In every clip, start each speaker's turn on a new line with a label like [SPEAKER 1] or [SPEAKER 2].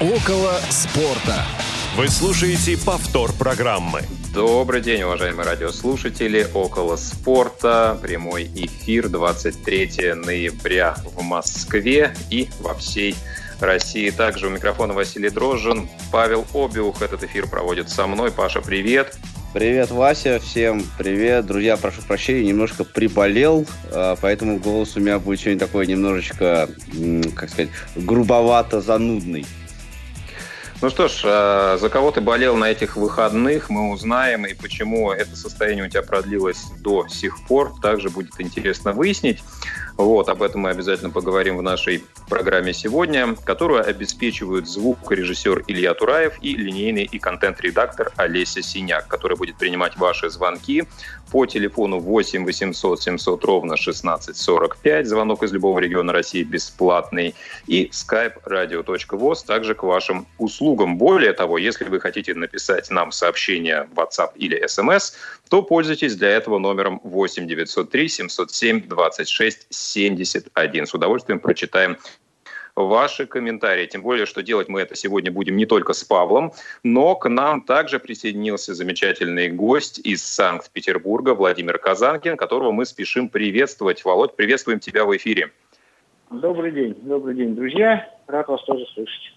[SPEAKER 1] Около спорта. Вы слушаете повтор программы.
[SPEAKER 2] Добрый день, уважаемые радиослушатели. Около спорта. Прямой эфир 23 ноября в Москве и во всей России. Также у микрофона Василий Дрожжин. Павел Обиух этот эфир проводит со мной. Паша, привет.
[SPEAKER 3] Привет, Вася, всем привет. Друзья, прошу прощения, немножко приболел, а, поэтому голос у меня будет сегодня такой немножечко, как сказать, грубовато-занудный.
[SPEAKER 2] Ну что ж, а, за кого ты болел на этих выходных, мы узнаем, и почему это состояние у тебя продлилось до сих пор, также будет интересно выяснить. Вот, об этом мы обязательно поговорим в нашей программе сегодня, которую обеспечивают звукорежиссер Илья Тураев и линейный и контент-редактор Олеся Синяк, который будет принимать ваши звонки по телефону 8 800 700 ровно 1645. Звонок из любого региона России бесплатный. И skype radio.voz также к вашим услугам. Более того, если вы хотите написать нам сообщение в WhatsApp или SMS, то пользуйтесь для этого номером 8 903 707 26 71. С удовольствием прочитаем ваши комментарии. Тем более, что делать мы это сегодня будем не только с Павлом, но к нам также присоединился замечательный гость из Санкт-Петербурга Владимир Казанкин, которого мы спешим приветствовать. Володь, приветствуем тебя в эфире.
[SPEAKER 4] Добрый день, добрый день, друзья. Рад вас тоже слышать.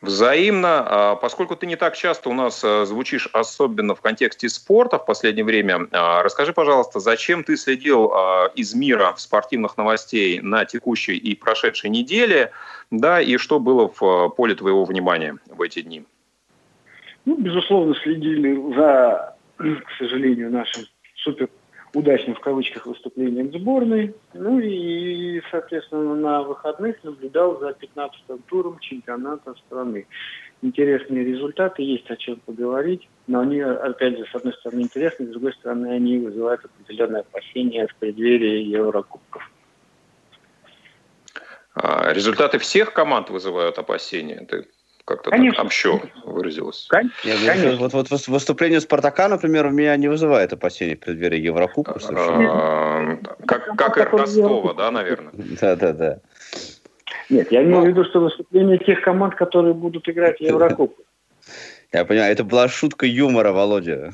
[SPEAKER 2] Взаимно, а, поскольку ты не так часто у нас а, звучишь, особенно в контексте спорта в последнее время, а, расскажи, пожалуйста, зачем ты следил из мира спортивных новостей на текущей и прошедшей неделе, да, и что было в поле твоего внимания в эти дни?
[SPEAKER 4] Ну, безусловно, следили за, к сожалению, нашим супер удачным в кавычках выступлением сборной. Ну и, соответственно, на выходных наблюдал за 15-м туром чемпионата страны. Интересные результаты, есть о чем поговорить, но они, опять же, с одной стороны интересны, с другой стороны, они вызывают определенное опасение в преддверии Еврокубков.
[SPEAKER 2] А, результаты всех команд вызывают опасения? Ты как-то так общо выразилось.
[SPEAKER 3] Конечно. Вот, вот, вот выступление Спартака, например, у меня не вызывает опасений в преддверии Еврокубка.
[SPEAKER 2] А, как, как и Ростова, да, наверное?
[SPEAKER 3] Да, да, да.
[SPEAKER 4] Нет, я имею в виду, что выступление тех команд, которые будут играть в Еврокубке.
[SPEAKER 3] Я понимаю, это была шутка юмора, Володя.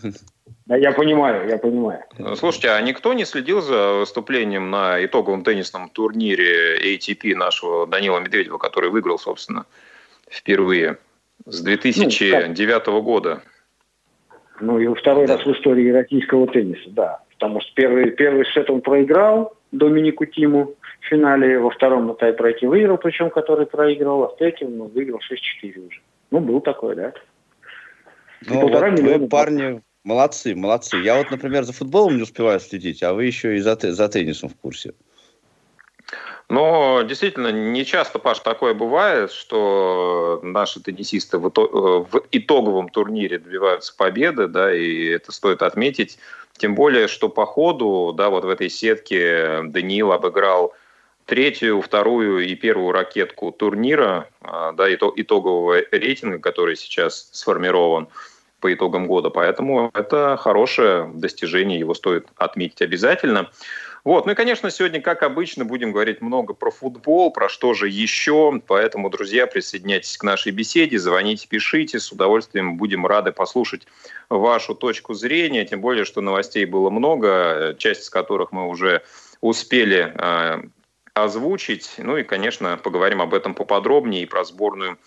[SPEAKER 4] Да, я понимаю, я понимаю.
[SPEAKER 2] Слушайте, а никто не следил за выступлением на итоговом теннисном турнире ATP нашего Данила Медведева, который выиграл, собственно, впервые с 2009 ну, года.
[SPEAKER 4] Ну и второй да. раз в истории российского тенниса, да. Потому что первый, первый сет он проиграл Доминику Тиму в финале, во втором на тайбрейке выиграл, причем который проиграл, а в третьем ну, выиграл 6-4 уже. Ну, был такой, да.
[SPEAKER 3] Ну, полтора вот миллиона. парни молодцы, молодцы. Я вот, например, за футболом не успеваю следить, а вы еще и за, за теннисом в курсе.
[SPEAKER 2] Но действительно, не часто, Паш, такое бывает, что наши теннисисты в, итоговом турнире добиваются победы, да, и это стоит отметить. Тем более, что по ходу, да, вот в этой сетке Даниил обыграл третью, вторую и первую ракетку турнира, а, да, итогового рейтинга, который сейчас сформирован по итогам года. Поэтому это хорошее достижение, его стоит отметить обязательно. Вот. Ну и, конечно, сегодня, как обычно, будем говорить много про футбол, про что же еще. Поэтому, друзья, присоединяйтесь к нашей беседе, звоните, пишите. С удовольствием будем рады послушать вашу точку зрения. Тем более, что новостей было много, часть из которых мы уже успели э, озвучить. Ну и, конечно, поговорим об этом поподробнее и про сборную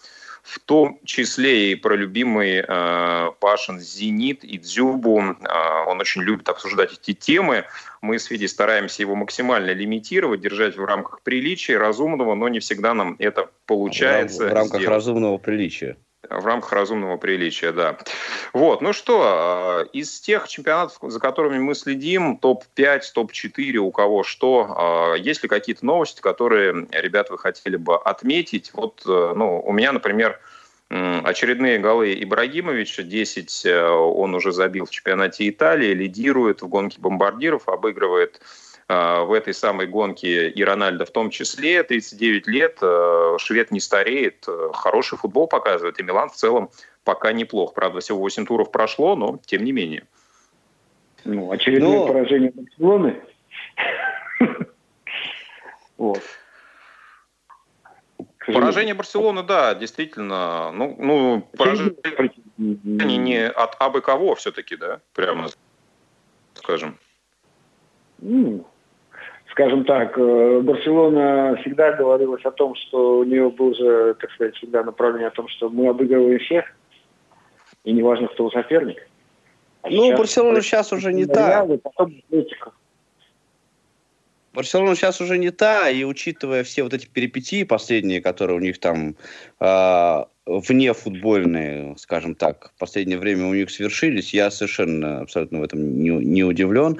[SPEAKER 2] в том числе и про любимый э, Пашин «Зенит» и «Дзюбу». Э, он очень любит обсуждать эти темы. Мы с Федей стараемся его максимально лимитировать, держать в рамках приличия, разумного, но не всегда нам это получается
[SPEAKER 3] В, в рамках сделать. разумного приличия.
[SPEAKER 2] В рамках разумного приличия, да. Вот, ну что, э, из тех чемпионатов, за которыми мы следим, топ-5, топ-4, у кого что, э, есть ли какие-то новости, которые, ребят, вы хотели бы отметить? Вот, э, ну, у меня, например, очередные голы Ибрагимовича, 10 он уже забил в чемпионате Италии, лидирует в гонке бомбардиров, обыгрывает Э, в этой самой гонке и Рональдо в том числе. 39 лет, э, швед не стареет, э, хороший футбол показывает, и Милан в целом пока неплох. Правда, всего 8 туров прошло, но тем не менее.
[SPEAKER 4] Ну, очередное но... поражение Барселоны. Вот.
[SPEAKER 2] Поражение Барселоны, да, действительно. Ну, ну поражение не от абы кого все-таки, да, прямо скажем.
[SPEAKER 4] Ну, скажем так, э, Барселона всегда говорилась о том, что у нее был же, так сказать, всегда направление о том, что мы обыгрываем всех, и неважно, кто соперник.
[SPEAKER 3] А ну, сейчас, Барселона сейчас уже не та. Барселона сейчас уже не та, и учитывая все вот эти перипетии последние, которые у них там э, вне футбольные, скажем так, в последнее время у них свершились, я совершенно абсолютно в этом не, не удивлен.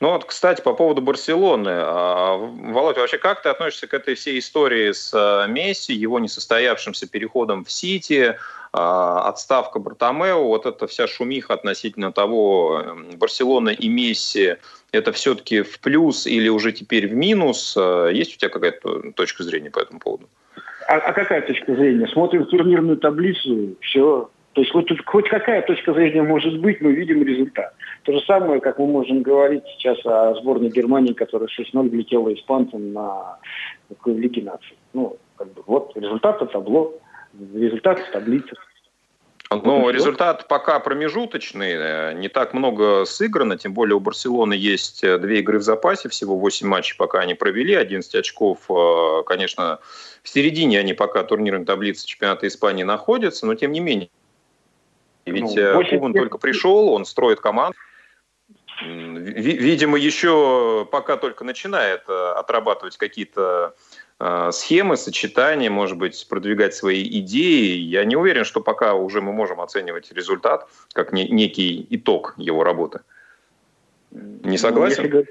[SPEAKER 2] Ну вот, кстати, по поводу Барселоны. А, Володя, вообще как ты относишься к этой всей истории с а, Месси, его несостоявшимся переходом в Сити, а, отставка Бартомео, вот эта вся шумиха относительно того, Барселона и Месси, это все-таки в плюс или уже теперь в минус? Есть у тебя какая-то точка зрения по этому поводу?
[SPEAKER 4] А, а какая точка зрения? Смотрим турнирную таблицу, все, то есть хоть, хоть какая точка зрения может быть, мы видим результат. То же самое, как мы можем говорить сейчас о сборной Германии, которая 6-0 влетела испанцам на Лиге наций. Ну, как бы, вот результат табло, результат в таблице.
[SPEAKER 2] Ну, результат пока промежуточный, э, не так много сыграно, тем более у Барселоны есть э, две игры в запасе, всего 8 матчей пока они провели, 11 очков, э, конечно, в середине они пока турнирной таблицы чемпионата Испании находятся, но тем не менее ведь ну, Кубан только пришел, он строит команду. Видимо, еще пока только начинает э, отрабатывать какие-то э, схемы, сочетания, может быть, продвигать свои идеи. Я не уверен, что пока уже мы можем оценивать результат как некий итог его работы. Не ну, согласен?
[SPEAKER 4] Если говорить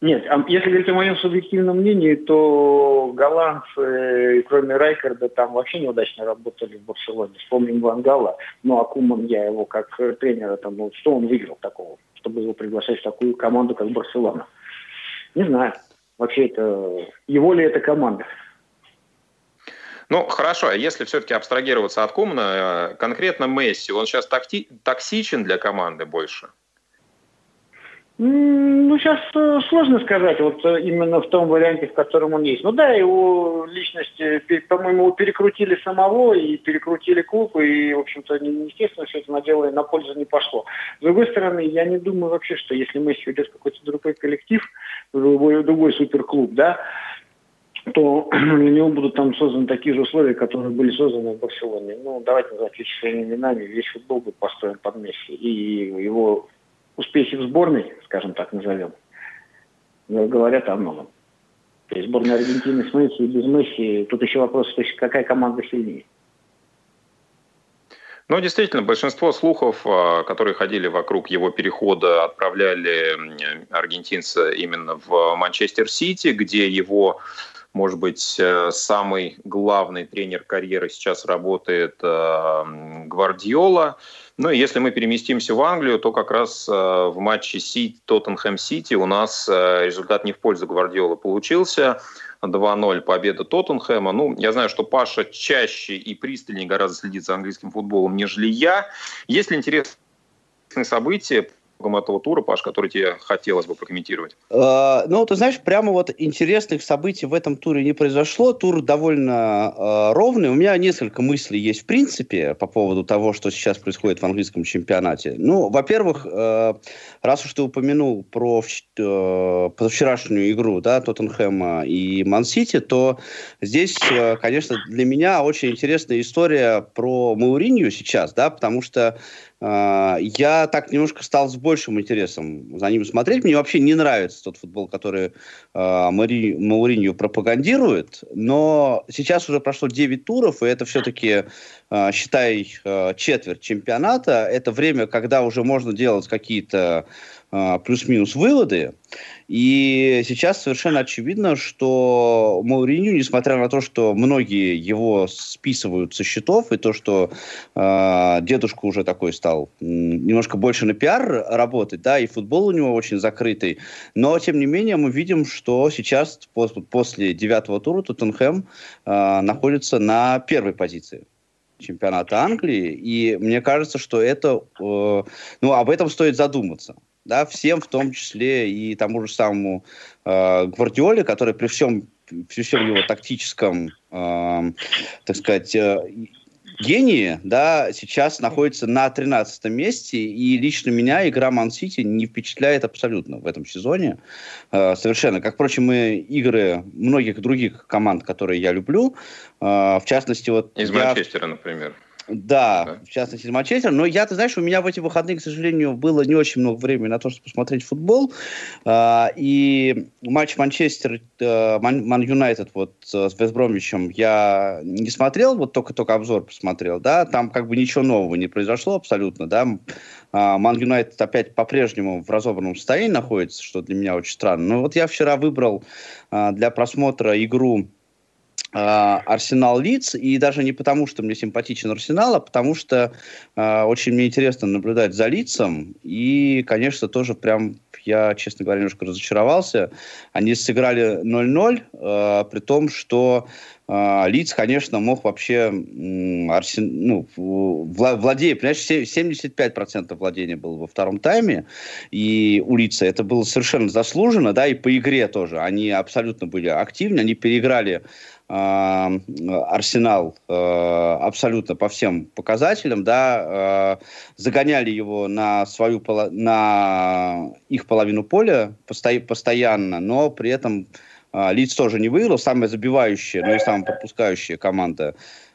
[SPEAKER 4] нет, а если говорить о моем субъективном мнении, то голландцы, кроме Райкарда, там вообще неудачно работали в Барселоне. Вспомним Вангала, ну а Куман, я его как тренера, там, ну, что он выиграл такого, чтобы его приглашать в такую команду, как Барселона? Не знаю. Вообще это, его ли это команда?
[SPEAKER 2] Ну, хорошо, а если все-таки абстрагироваться от Кумана, э, конкретно Месси, он сейчас такти- токсичен для команды больше?
[SPEAKER 4] Ну, сейчас э, сложно сказать, вот э, именно в том варианте, в котором он есть. Ну да, его личность, э, по-моему, перекрутили самого и перекрутили клуб, и, в общем-то, естественно, все это на дело на пользу не пошло. С другой стороны, я не думаю вообще, что если Месси уйдет в какой-то другой коллектив, другой, другой суперклуб, да, то для него будут там созданы такие же условия, которые были созданы в Барселоне. Ну, давайте называть вещи своими именами. Весь футбол будет построен под Месси. И его успехи в сборной, скажем так назовем, говорят о многом. То есть сборная Аргентины с Месси и без Месси, тут еще вопрос, то есть какая команда сильнее.
[SPEAKER 2] Ну, действительно, большинство слухов, а, которые ходили вокруг его перехода, отправляли аргентинца именно в Манчестер Сити, где его, может быть, э, самый главный тренер карьеры сейчас работает э, Гвардиола. Ну и если мы переместимся в Англию, то как раз э, в матче Сити, Тоттенхэм-Сити у нас э, результат не в пользу Гвардиолы получился. 2-0 победа Тоттенхэма. Ну, я знаю, что Паша чаще и пристальнее гораздо следит за английским футболом, нежели я. Есть ли интересные события этого тура, Паш, который тебе хотелось бы прокомментировать?
[SPEAKER 3] Э, ну, ты знаешь, прямо вот интересных событий в этом туре не произошло. Тур довольно э, ровный. У меня несколько мыслей есть в принципе по поводу того, что сейчас происходит в английском чемпионате. Ну, во-первых, э, раз уж ты упомянул про э, позавчерашнюю игру, да, Тоттенхэма и Ман-Сити, то здесь, э, конечно, для меня очень интересная история про Мауринью сейчас, да, потому что я так немножко стал с большим интересом за ним смотреть. Мне вообще не нравится тот футбол, который э, Мари, Мауринью пропагандирует, но сейчас уже прошло 9 туров, и это все-таки, э, считай, э, четверть чемпионата. Это время, когда уже можно делать какие-то плюс-минус выводы. И сейчас совершенно очевидно, что Мауриню, несмотря на то, что многие его списывают со счетов, и то, что э, дедушка уже такой стал немножко больше на пиар работать, да, и футбол у него очень закрытый, но, тем не менее, мы видим, что сейчас после девятого тура Тоттенхэм э, находится на первой позиции чемпионата Англии, и мне кажется, что это, э, ну, об этом стоит задуматься да, всем, в том числе и тому же самому э, Гвардиоле, который при всем при всем его тактическом, э, так сказать, э, гении, да, сейчас находится на 13 месте, и лично меня игра Ман-Сити не впечатляет абсолютно в этом сезоне. Э, совершенно. Как, впрочем, и игры многих других команд, которые я люблю. Э, в частности, вот...
[SPEAKER 2] Из я... Манчестера, например.
[SPEAKER 3] Да, в частности, Манчестер. Но я, ты знаешь, у меня в эти выходные, к сожалению, было не очень много времени на то, чтобы посмотреть футбол. А, и матч Манчестер, э, Ман Юнайтед вот с Вестбромвичем я не смотрел, вот только-только обзор посмотрел, да, там как бы ничего нового не произошло абсолютно, да. А, Ман Юнайтед опять по-прежнему в разобранном состоянии находится, что для меня очень странно. Но вот я вчера выбрал а, для просмотра игру Арсенал Лиц, и даже не потому, что мне симпатичен Арсенал, а потому что э, очень мне интересно наблюдать за лицом, и, конечно, тоже прям я, честно говоря, немножко разочаровался. Они сыграли 0-0, э, при том, что э, Лиц, конечно, мог вообще Арсен... ну, владея, понимаешь, 75% владения было во втором тайме, и у Лица это было совершенно заслуженно, да, и по игре тоже. Они абсолютно были активны, они переиграли Арсенал э, абсолютно по всем показателям, да, загоняли его на свою на их половину поля постоянно, но при этом Лиц тоже не выиграл, самая забивающая, но и самая пропускающая команда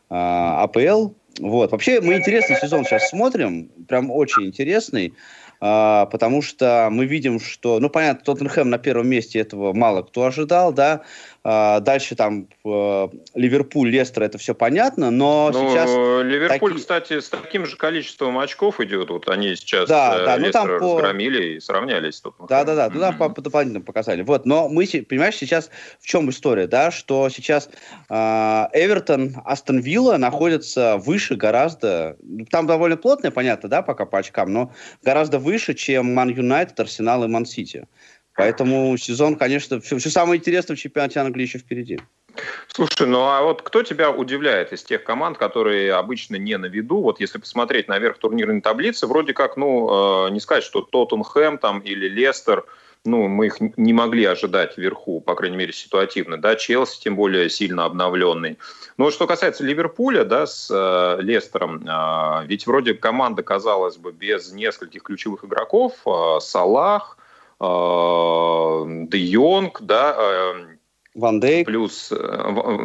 [SPEAKER 3] АПЛ. Вот. Вообще, мы интересный сезон сейчас смотрим, прям очень интересный. А, потому что мы видим, что, ну, понятно, Тоттенхэм на первом месте этого мало кто ожидал, да, а, дальше там э, Ливерпуль, Лестер, это все понятно, но ну, сейчас...
[SPEAKER 2] Ливерпуль, таки... кстати, с таким же количеством очков идет, вот они сейчас да, э, да, ну, там по... разгромили и сравнялись.
[SPEAKER 3] Да-да-да, туда mm-hmm. по, по дополнительным показали. Вот, но мы, понимаешь, сейчас в чем история, да, что сейчас э, Эвертон, Астон Вилла находятся выше гораздо, там довольно плотное, понятно, да, пока по очкам, но гораздо выше, чем Ман Юнайтед, Арсенал и Ман Сити. Поэтому сезон, конечно, все, все самое интересное в чемпионате Англии еще впереди.
[SPEAKER 2] Слушай, ну а вот кто тебя удивляет из тех команд, которые обычно не на виду? Вот если посмотреть наверх турнирной таблицы, вроде как, ну, э, не сказать, что Тоттенхэм там или Лестер, ну, мы их не могли ожидать вверху, по крайней мере, ситуативно, да, Челси, тем более, сильно обновленный. Но что касается Ливерпуля, да, с э, Лестером, э, ведь вроде команда, казалось бы, без нескольких ключевых игроков, э, Салах, Де Йонг, да, э,
[SPEAKER 3] Ван Дейк.
[SPEAKER 2] Плюс, э,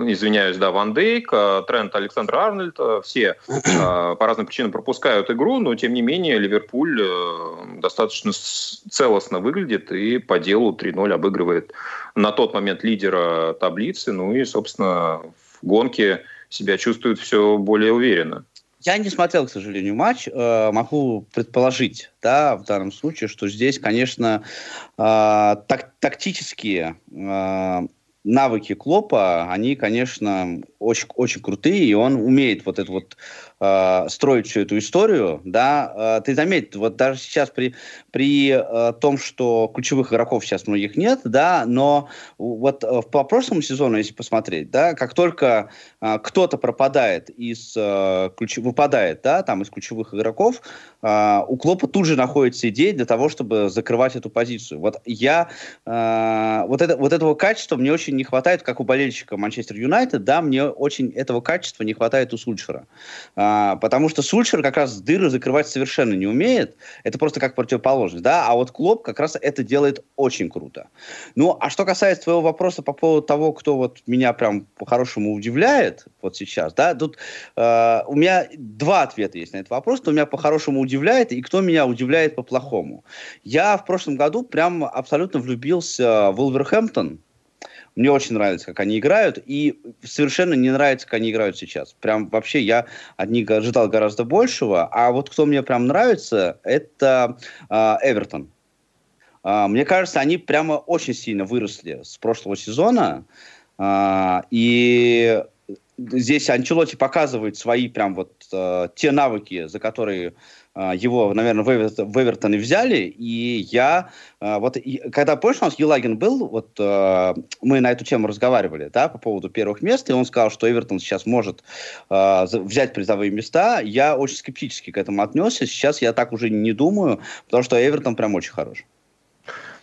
[SPEAKER 2] извиняюсь, да, Ван Дейк, Трент Александр Арнольд, все по разным причинам пропускают игру, но тем не менее Ливерпуль достаточно целостно выглядит и по делу 3-0 обыгрывает на тот момент лидера таблицы, ну и, собственно, в гонке себя чувствует все более уверенно.
[SPEAKER 3] Я не смотрел, к сожалению, матч. Э, могу предположить, да, в данном случае, что здесь, конечно, э, так, тактические э, навыки Клопа, они, конечно, очень, очень крутые, и он умеет вот это вот э, строить всю эту историю, да, э, ты заметь, вот даже сейчас при, при э, том, что ключевых игроков сейчас многих нет, да, но вот э, по прошлому сезону, если посмотреть, да, как только кто-то пропадает из, э, ключ... выпадает, да, там из ключевых игроков, у Клопа тут же находится идея для того, чтобы закрывать эту позицию. Вот я, вот, это, вот этого качества мне очень не хватает, как у болельщика Манчестер Юнайтед, да, мне очень этого качества не хватает у Сульшера. А, потому что Сульшер как раз дыры закрывать совершенно не умеет. Это просто как противоположность. Да? А вот Клоп как раз это делает очень круто. Ну, а что касается твоего вопроса по поводу того, кто вот меня прям по-хорошему удивляет вот сейчас, да, тут э, у меня два ответа есть на этот вопрос. Кто меня по-хорошему удивляет и кто меня удивляет по-плохому. Я в прошлом году прям абсолютно влюбился в Улверхэмптон. Мне очень нравится, как они играют, и совершенно не нравится, как они играют сейчас. Прям вообще я от них ожидал гораздо большего, а вот кто мне прям нравится, это э, Эвертон. Э, мне кажется, они прямо очень сильно выросли с прошлого сезона, э, и здесь Анчелоти показывает свои прям вот те навыки, за которые а, его, наверное, в, Эвертон, в Эвертон и взяли, и я, а, вот, и, когда, помнишь, у нас Елагин был, вот, а, мы на эту тему разговаривали, да, по поводу первых мест, и он сказал, что Эвертон сейчас может взять призовые места, я очень скептически к этому отнесся, сейчас я так уже не думаю, потому что Эвертон прям очень хорош.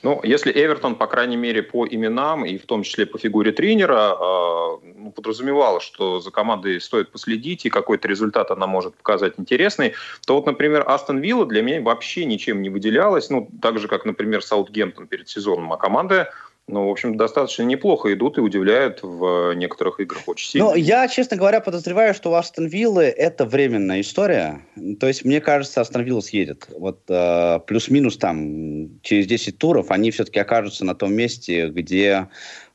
[SPEAKER 2] Ну, если Эвертон, по крайней мере, по именам и в том числе по фигуре тренера, э, подразумевало, что за командой стоит последить и какой-то результат она может показать интересный, то вот, например, Астон Вилла для меня вообще ничем не выделялась, ну, так же, как, например, Саутгемптон перед сезоном, а команда ну, в общем, достаточно неплохо идут и удивляют в некоторых играх очень сильно.
[SPEAKER 3] Ну, я, честно говоря, подозреваю, что у Астон Виллы это временная история. То есть, мне кажется, Астон Вилла съедет. Вот э, плюс-минус там через 10 туров они все-таки окажутся на том месте, где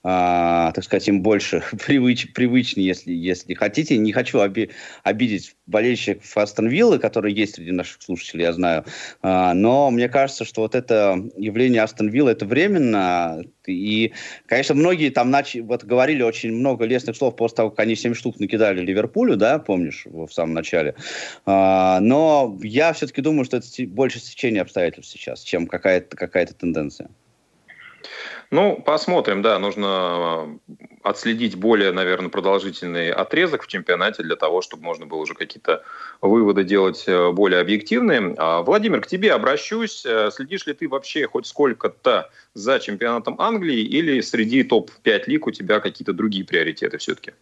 [SPEAKER 3] а, так сказать, им больше привыч, привычнее, если, если хотите. Не хочу оби, обидеть болельщиков Астон Виллы, которые есть среди наших слушателей, я знаю. А, но мне кажется, что вот это явление Астон Виллы это временно. И, конечно, многие там начали, вот говорили очень много лестных слов после того, как они 7 штук накидали Ливерпулю, да, помнишь, в самом начале. А, но я все-таки думаю, что это больше стечение обстоятельств сейчас, чем какая-то какая тенденция.
[SPEAKER 2] Ну, посмотрим, да, нужно э, отследить более, наверное, продолжительный отрезок в чемпионате для того, чтобы можно было уже какие-то выводы делать э, более объективные. А, Владимир, к тебе обращусь. Э, следишь ли ты вообще хоть сколько-то за чемпионатом Англии или среди топ-5 лиг у тебя какие-то другие приоритеты все-таки?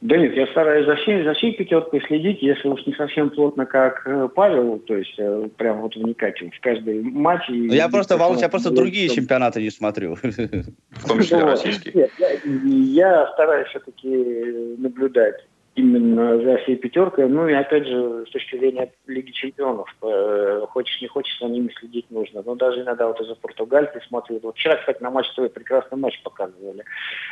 [SPEAKER 4] Да нет, я стараюсь за всей, за всей пятеркой следить, если уж не совсем плотно, как э, Павел, то есть э, прям вот вникать в каждый матч. И
[SPEAKER 3] я просто, Володь, я просто другие чтобы... чемпионаты не смотрю.
[SPEAKER 2] В том числе российские. Нет,
[SPEAKER 4] я, я стараюсь все-таки наблюдать именно за всей пятеркой. Ну и опять же, с точки зрения Лиги Чемпионов, э, хочешь не хочешь, за ними следить нужно. Но даже иногда вот из-за португальцы смотрю. Вот вчера, кстати, на матч свой прекрасный матч показывали.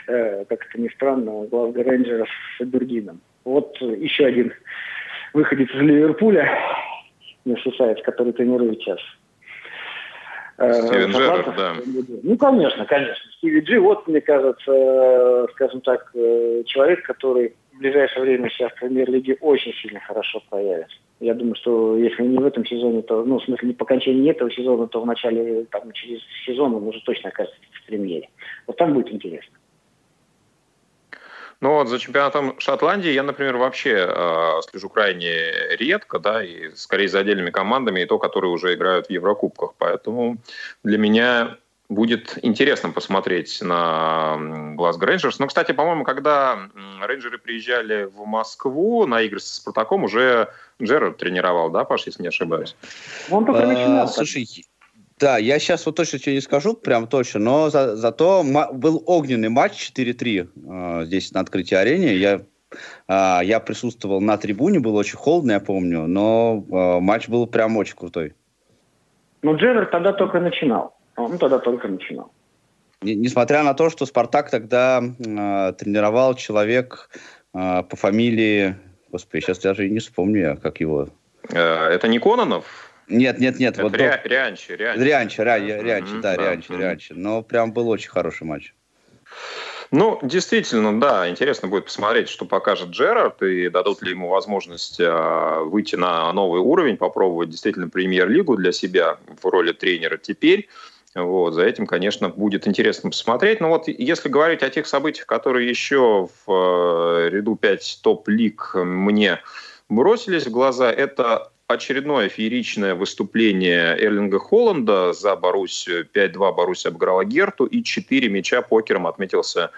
[SPEAKER 4] Э, как это ни странно, Глазго Рейнджеров с Абердином. Вот еще один выходец из Ливерпуля, Мерсисайдс, который тренирует сейчас.
[SPEAKER 2] Э, Стивен Джерард, да.
[SPEAKER 4] Ну, конечно, конечно. Стиви Джи, вот, мне кажется, скажем так, человек, который в ближайшее время сейчас в премьер-лиге очень сильно хорошо проявится. Я думаю, что если не в этом сезоне, то, ну, в смысле, не по окончании этого сезона, то в начале, там, через сезон он уже точно окажется в премьере. Вот там будет интересно.
[SPEAKER 2] Ну вот за чемпионатом Шотландии я, например, вообще э, слежу крайне редко, да, и скорее за отдельными командами, и то, которые уже играют в Еврокубках. Поэтому для меня будет интересно посмотреть на Глаз Рейнджерс. Но, кстати, по-моему, когда рейнджеры приезжали в Москву на игры с Спартаком, уже Джерард тренировал, да, Паш, если не ошибаюсь?
[SPEAKER 3] Он только а, начинал. Слушай, да, я сейчас вот точно тебе не скажу, прям точно, но за, зато был огненный матч 4-3 э, здесь на открытии арене. Я, э, я присутствовал на трибуне, было очень холодно, я помню, но э, матч был прям очень крутой.
[SPEAKER 4] Ну, Джерард тогда только начинал. Он тогда только начинал.
[SPEAKER 3] Несмотря на то, что Спартак тогда э, тренировал человек э, по фамилии... Господи, сейчас даже и не вспомню, как его...
[SPEAKER 2] Э, это не Кононов?
[SPEAKER 3] Нет, нет, нет. Это
[SPEAKER 2] вот Риа, до... Рианчи,
[SPEAKER 3] Рианчи. Рианчи, Рианчи, Рианчи да, да, Рианчи, mm-hmm. Рианчи. Но прям был очень хороший матч.
[SPEAKER 2] Ну, действительно, да, интересно будет посмотреть, что покажет Джерард, и дадут ли ему возможность выйти на новый уровень, попробовать действительно премьер-лигу для себя в роли тренера теперь. Вот, за этим, конечно, будет интересно посмотреть. Но вот если говорить о тех событиях, которые еще в э, ряду 5 топ-лиг мне бросились в глаза, это очередное фееричное выступление Эрлинга Холланда за Боруссию. 5-2 Боруссия обыграла Герту и 4 мяча покером отметился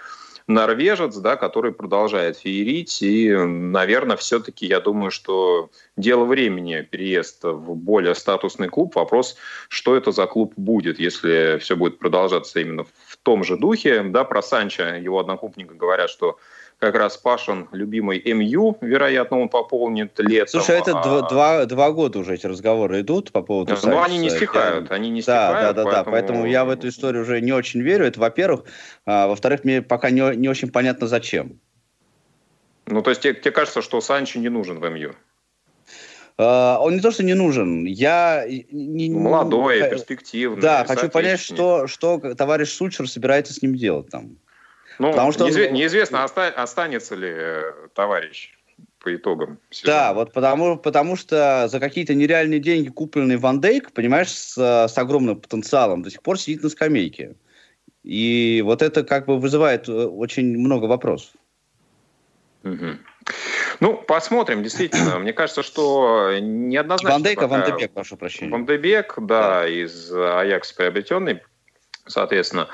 [SPEAKER 2] норвежец, да, который продолжает феерить. И, наверное, все-таки я думаю, что дело времени переезд в более статусный клуб. Вопрос, что это за клуб будет, если все будет продолжаться именно в том же духе. Да, про Санча его однокупника говорят, что как раз Пашин любимый МЮ, вероятно, он пополнит летом.
[SPEAKER 3] Слушай, это а... два, два, два года уже эти разговоры идут по поводу
[SPEAKER 2] Ну, они не стихают, они не стихают.
[SPEAKER 3] Да, да, поэтому... да, поэтому я в эту историю уже не очень верю, это во-первых. А, во-вторых, мне пока не, не очень понятно, зачем.
[SPEAKER 2] Ну, то есть тебе, тебе кажется, что Санчо не нужен в МЮ?
[SPEAKER 3] Uh, он не то, что не нужен. Я не,
[SPEAKER 2] молодой, не, перспективный.
[SPEAKER 3] Да, хочу понять, что, что товарищ Сульчер собирается с ним делать там.
[SPEAKER 2] Ну, Потому что неизве- он... неизвестно, оста- останется ли э, товарищ по итогам
[SPEAKER 3] сезона. Да, вот потому, потому что за какие-то нереальные деньги купленный Ван Дейк, понимаешь, с, с огромным потенциалом, до сих пор сидит на скамейке. И вот это как бы вызывает э, очень много вопросов.
[SPEAKER 2] Угу. Ну, посмотрим, действительно. Мне кажется, что неоднозначно...
[SPEAKER 3] Ван Дейк, а Ван Дебек, прошу прощения.
[SPEAKER 2] Ван Дебек, да, да. из Аякс приобретенный соответственно.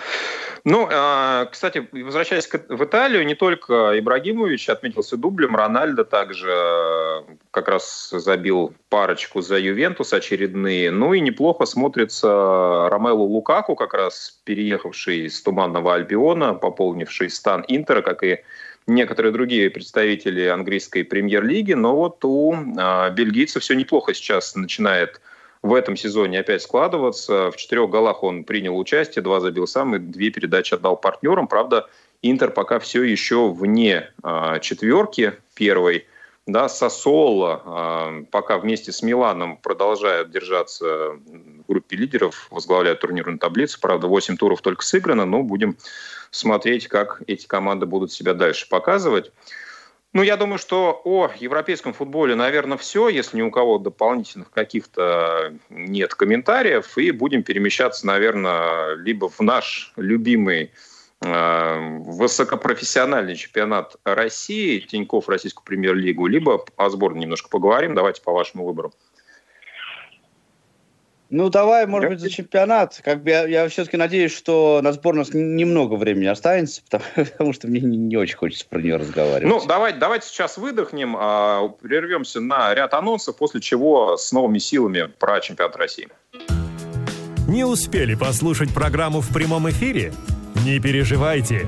[SPEAKER 2] Ну, а, кстати, возвращаясь в Италию, не только Ибрагимович отметился дублем, Рональдо также э, как раз забил парочку за Ювентус очередные. Ну и неплохо смотрится Ромелу Лукаку, как раз переехавший из Туманного Альбиона, пополнивший стан Интера, как и некоторые другие представители английской премьер-лиги. Но вот у а, бельгийцев все неплохо сейчас начинает в этом сезоне опять складываться. В четырех голах он принял участие, два забил сам и две передачи отдал партнерам. Правда, Интер пока все еще вне э, четверки первой. Да, Сосоло э, пока вместе с Миланом продолжают держаться в группе лидеров, возглавляют турнирную таблицу. Правда, 8 туров только сыграно, но будем смотреть, как эти команды будут себя дальше показывать. Ну, я думаю, что о европейском футболе, наверное, все, если ни у кого дополнительных каких-то нет комментариев, и будем перемещаться, наверное, либо в наш любимый э, высокопрофессиональный чемпионат России, Тиньков Российскую премьер-лигу, либо о сборной немножко поговорим. Давайте по вашему выбору.
[SPEAKER 3] Ну, давай, может быть, за чемпионат. Как бы я, я все-таки надеюсь, что на сбор у нас немного времени останется, потому, потому что мне не, не очень хочется про нее разговаривать.
[SPEAKER 2] Ну, давайте, давайте сейчас выдохнем, а, прервемся на ряд анонсов, после чего с новыми силами про чемпионат России.
[SPEAKER 1] Не успели послушать программу в прямом эфире? Не переживайте.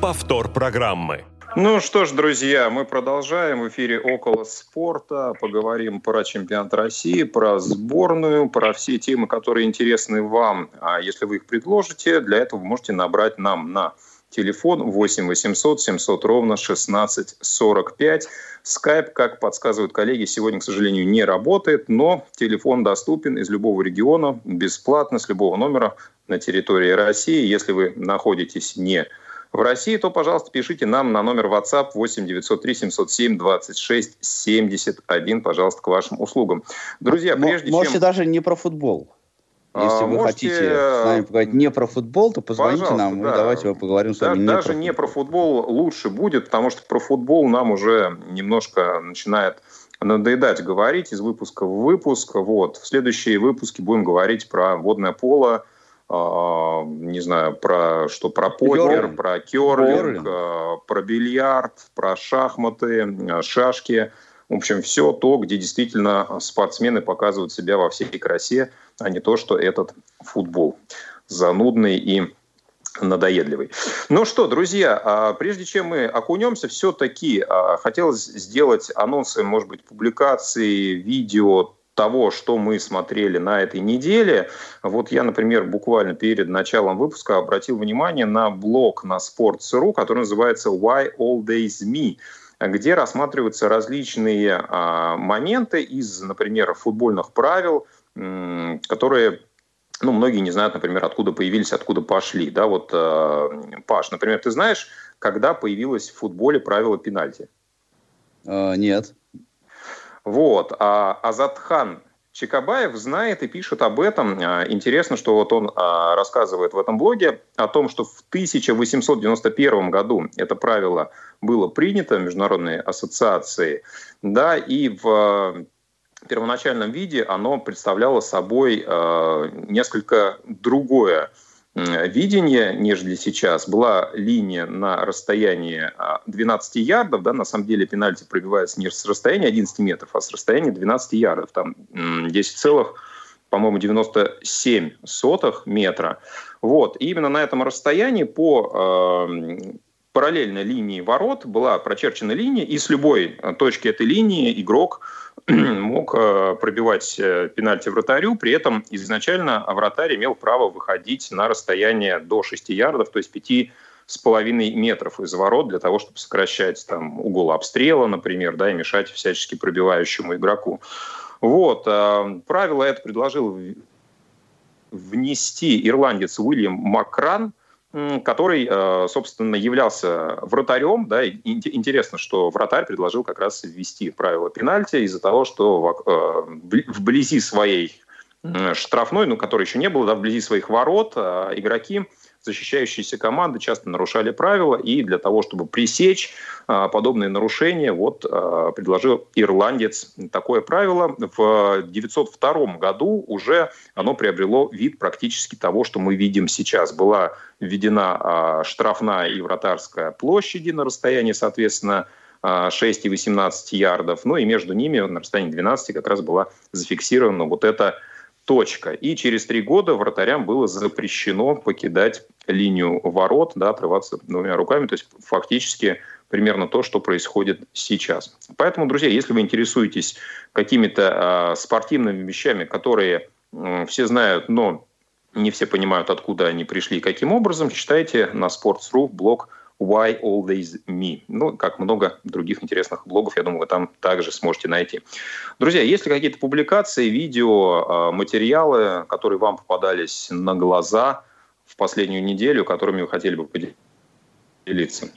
[SPEAKER 1] Повтор программы.
[SPEAKER 2] Ну что ж, друзья, мы продолжаем в эфире «Около спорта». Поговорим про чемпионат России, про сборную, про все темы, которые интересны вам. А если вы их предложите, для этого вы можете набрать нам на телефон 8 800 700 ровно 16 45. Скайп, как подсказывают коллеги, сегодня, к сожалению, не работает, но телефон доступен из любого региона, бесплатно, с любого номера на территории России. Если вы находитесь не в России, то, пожалуйста, пишите нам на номер WhatsApp 8 903 707 26 71, пожалуйста, к вашим услугам. Друзья, прежде
[SPEAKER 3] Можете чем... даже не про футбол. Если а, вы можете... хотите с нами поговорить не про футбол, то позвоните Пожалуйста, нам, да. и давайте мы поговорим с вами
[SPEAKER 2] да, не Даже про не про футбол лучше будет, потому что про футбол нам уже немножко начинает надоедать говорить из выпуска в выпуск. Вот. В следующие выпуски будем говорить про водное поло, не знаю, про что, про покер, про керлинг, а, про бильярд, про шахматы, а, шашки. В общем, все то, где действительно спортсмены показывают себя во всей красе, а не то, что этот футбол занудный и надоедливый. Ну что, друзья, прежде чем мы окунемся, все-таки хотелось сделать анонсы, может быть, публикации, видео, того, что мы смотрели на этой неделе. Вот я, например, буквально перед началом выпуска обратил внимание на блог на Sports.ru, который называется «Why All Days Me», где рассматриваются различные а, моменты из, например, футбольных правил, которые ну, многие не знают, например, откуда появились, откуда пошли. Да, вот, э, Паш, например, ты знаешь, когда появилось в футболе правило пенальти?
[SPEAKER 3] Uh, нет.
[SPEAKER 2] Вот. А Азатхан Чикабаев знает и пишет об этом. А, интересно, что вот он а, рассказывает в этом блоге о том, что в 1891 году это правило было принято Международной ассоциацией, да, и в первоначальном виде оно представляло собой а, несколько другое видение, нежели сейчас. Была линия на расстоянии 12 а, ярдов, да, на самом деле пенальти пробивается не с расстояния 11 метров, а с расстояния 12 ярдов, там 10 целых, по-моему, 97 сотых метра. Вот. И именно на этом расстоянии по э, параллельной линии ворот была прочерчена линия, и с любой точки этой линии игрок мог э, пробивать э, пенальти вратарю, при этом изначально вратарь имел право выходить на расстояние до 6 ярдов, то есть 5 с половиной метров из ворот для того, чтобы сокращать там угол обстрела, например, да, и мешать всячески пробивающему игроку. Вот. Э, правило это предложил внести ирландец Уильям Макран – который, э, собственно, являлся вратарем. Да, и интересно, что вратарь предложил как раз ввести правила пенальти из-за того, что э, вблизи своей штрафной, ну, который еще не было, да, вблизи своих ворот, а игроки защищающиеся команды часто нарушали правила, и для того, чтобы пресечь а, подобные нарушения, вот а, предложил ирландец такое правило. В 1902 году уже оно приобрело вид практически того, что мы видим сейчас. Была введена а, штрафная и вратарская площади на расстоянии, соответственно, 6 и 18 ярдов, ну и между ними на расстоянии 12 как раз была зафиксирована вот эта точка. И через три года вратарям было запрещено покидать линию ворот, да, отрываться двумя руками, то есть фактически примерно то, что происходит сейчас. Поэтому, друзья, если вы интересуетесь какими-то э, спортивными вещами, которые э, все знают, но не все понимают, откуда они пришли и каким образом, читайте на Sports.ru блог Why Always Me. Ну, как много других интересных блогов, я думаю, вы там также сможете найти. Друзья, есть ли какие-то публикации, видео, а, материалы, которые вам попадались на глаза в последнюю неделю, которыми вы хотели бы поделиться?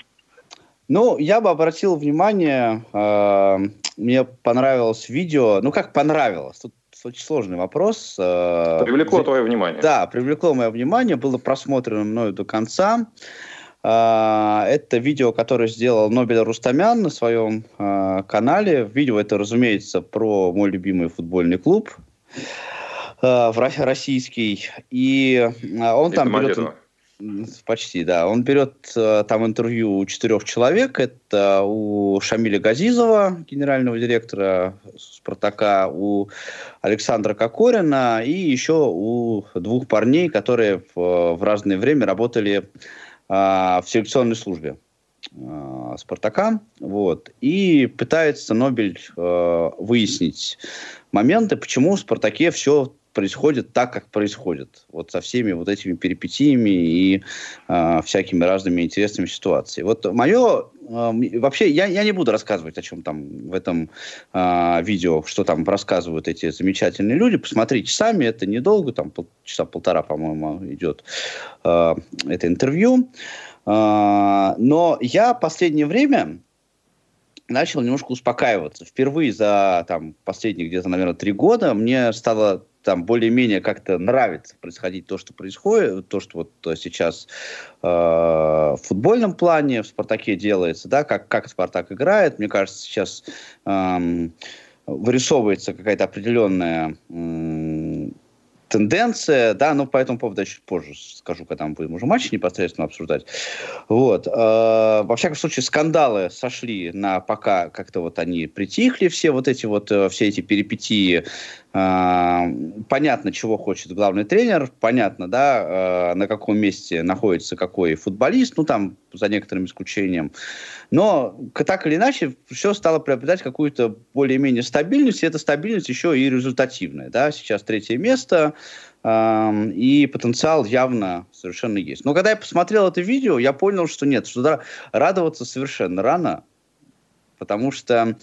[SPEAKER 3] Ну, я бы обратил внимание, э, мне понравилось видео, ну как понравилось, тут очень сложный вопрос.
[SPEAKER 2] Э, привлекло твое внимание.
[SPEAKER 3] Да, привлекло мое внимание, было просмотрено мною до конца. Э, это видео, которое сделал Нобель Рустамян на своем э, канале. Видео это, разумеется, про мой любимый футбольный клуб э, российский. И он там берет... Почти, да. Он берет там интервью у четырех человек. Это у Шамиля Газизова, генерального директора «Спартака», у Александра Кокорина и еще у двух парней, которые в, в разное время работали в селекционной службе э, «Спартака». Вот. И пытается Нобель э, выяснить моменты, почему в «Спартаке» все происходит так, как происходит. Вот со всеми вот этими перипетиями и э, всякими разными интересными ситуациями. Вот мое... Э, вообще, я, я не буду рассказывать, о чем там в этом э, видео, что там рассказывают эти замечательные люди. Посмотрите сами, это недолго, там пол, часа полтора, по-моему, идет э, это интервью. Э, но я последнее время начал немножко успокаиваться. Впервые за там, последние где-то, наверное, три года мне стало там более-менее как-то нравится происходить то, что происходит, то, что вот сейчас э, в футбольном плане в «Спартаке» делается, да, как, как «Спартак» играет. Мне кажется, сейчас э, вырисовывается какая-то определенная э, тенденция, да, но по этому поводу я чуть позже скажу, когда мы будем уже матч непосредственно обсуждать. Вот. Э, во всяком случае, скандалы сошли на пока как-то вот они притихли, все вот эти вот, э, все эти перипетии а, понятно, чего хочет главный тренер, понятно, да, а, на каком месте находится какой футболист, ну там за некоторым исключением. Но так или иначе все стало приобретать какую-то более-менее стабильность, и эта стабильность еще и результативная. Да? Сейчас третье место, и потенциал явно совершенно есть. Но когда я посмотрел это видео, я понял, что нет, что радоваться совершенно рано, потому что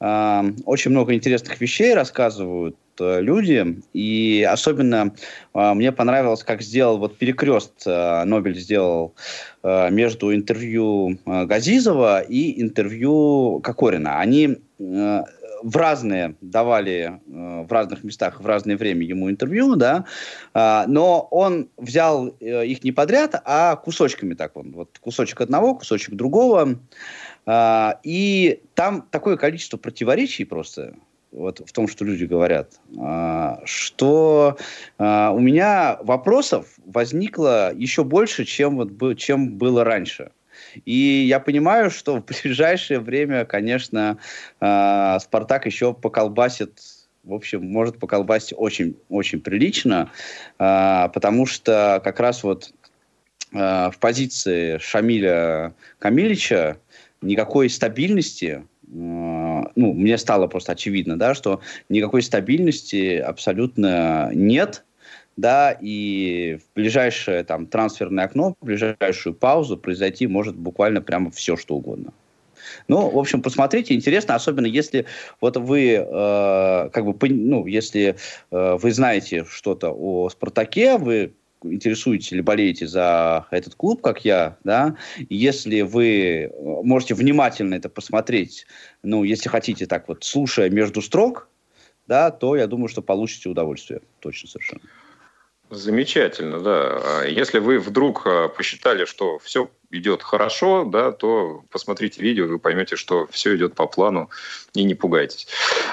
[SPEAKER 3] э, очень много интересных вещей рассказывают Э, люди. И особенно э, мне понравилось, как сделал вот перекрест э, Нобель сделал э, между интервью э, Газизова и интервью Кокорина. Они э, в разные давали э, в разных местах в разное время ему интервью, да, э, но он взял э, их не подряд, а кусочками так он, вот кусочек одного, кусочек другого, э, и там такое количество противоречий просто вот в том, что люди говорят, а, что а, у меня вопросов возникло еще больше, чем, вот, чем было раньше. И я понимаю, что в ближайшее время, конечно, а, Спартак еще поколбасит в общем, может поколбасить очень-очень прилично, потому что как раз вот в позиции Шамиля Камилича никакой стабильности ну, мне стало просто очевидно, да, что никакой стабильности абсолютно нет, да, и в ближайшее там трансферное окно, в ближайшую паузу произойти может буквально прямо все, что угодно. Ну, в общем, посмотрите, интересно, особенно если вот вы, э, как бы, ну, если э, вы знаете что-то о Спартаке, вы интересуетесь или болеете за этот клуб, как я, да, если вы можете внимательно это посмотреть, ну, если хотите так вот, слушая между строк, да, то я думаю, что получите удовольствие. Точно совершенно.
[SPEAKER 2] Замечательно, да. А если вы вдруг а, посчитали, что все идет хорошо, да, то посмотрите видео, вы поймете, что все идет по плану, и не пугайтесь.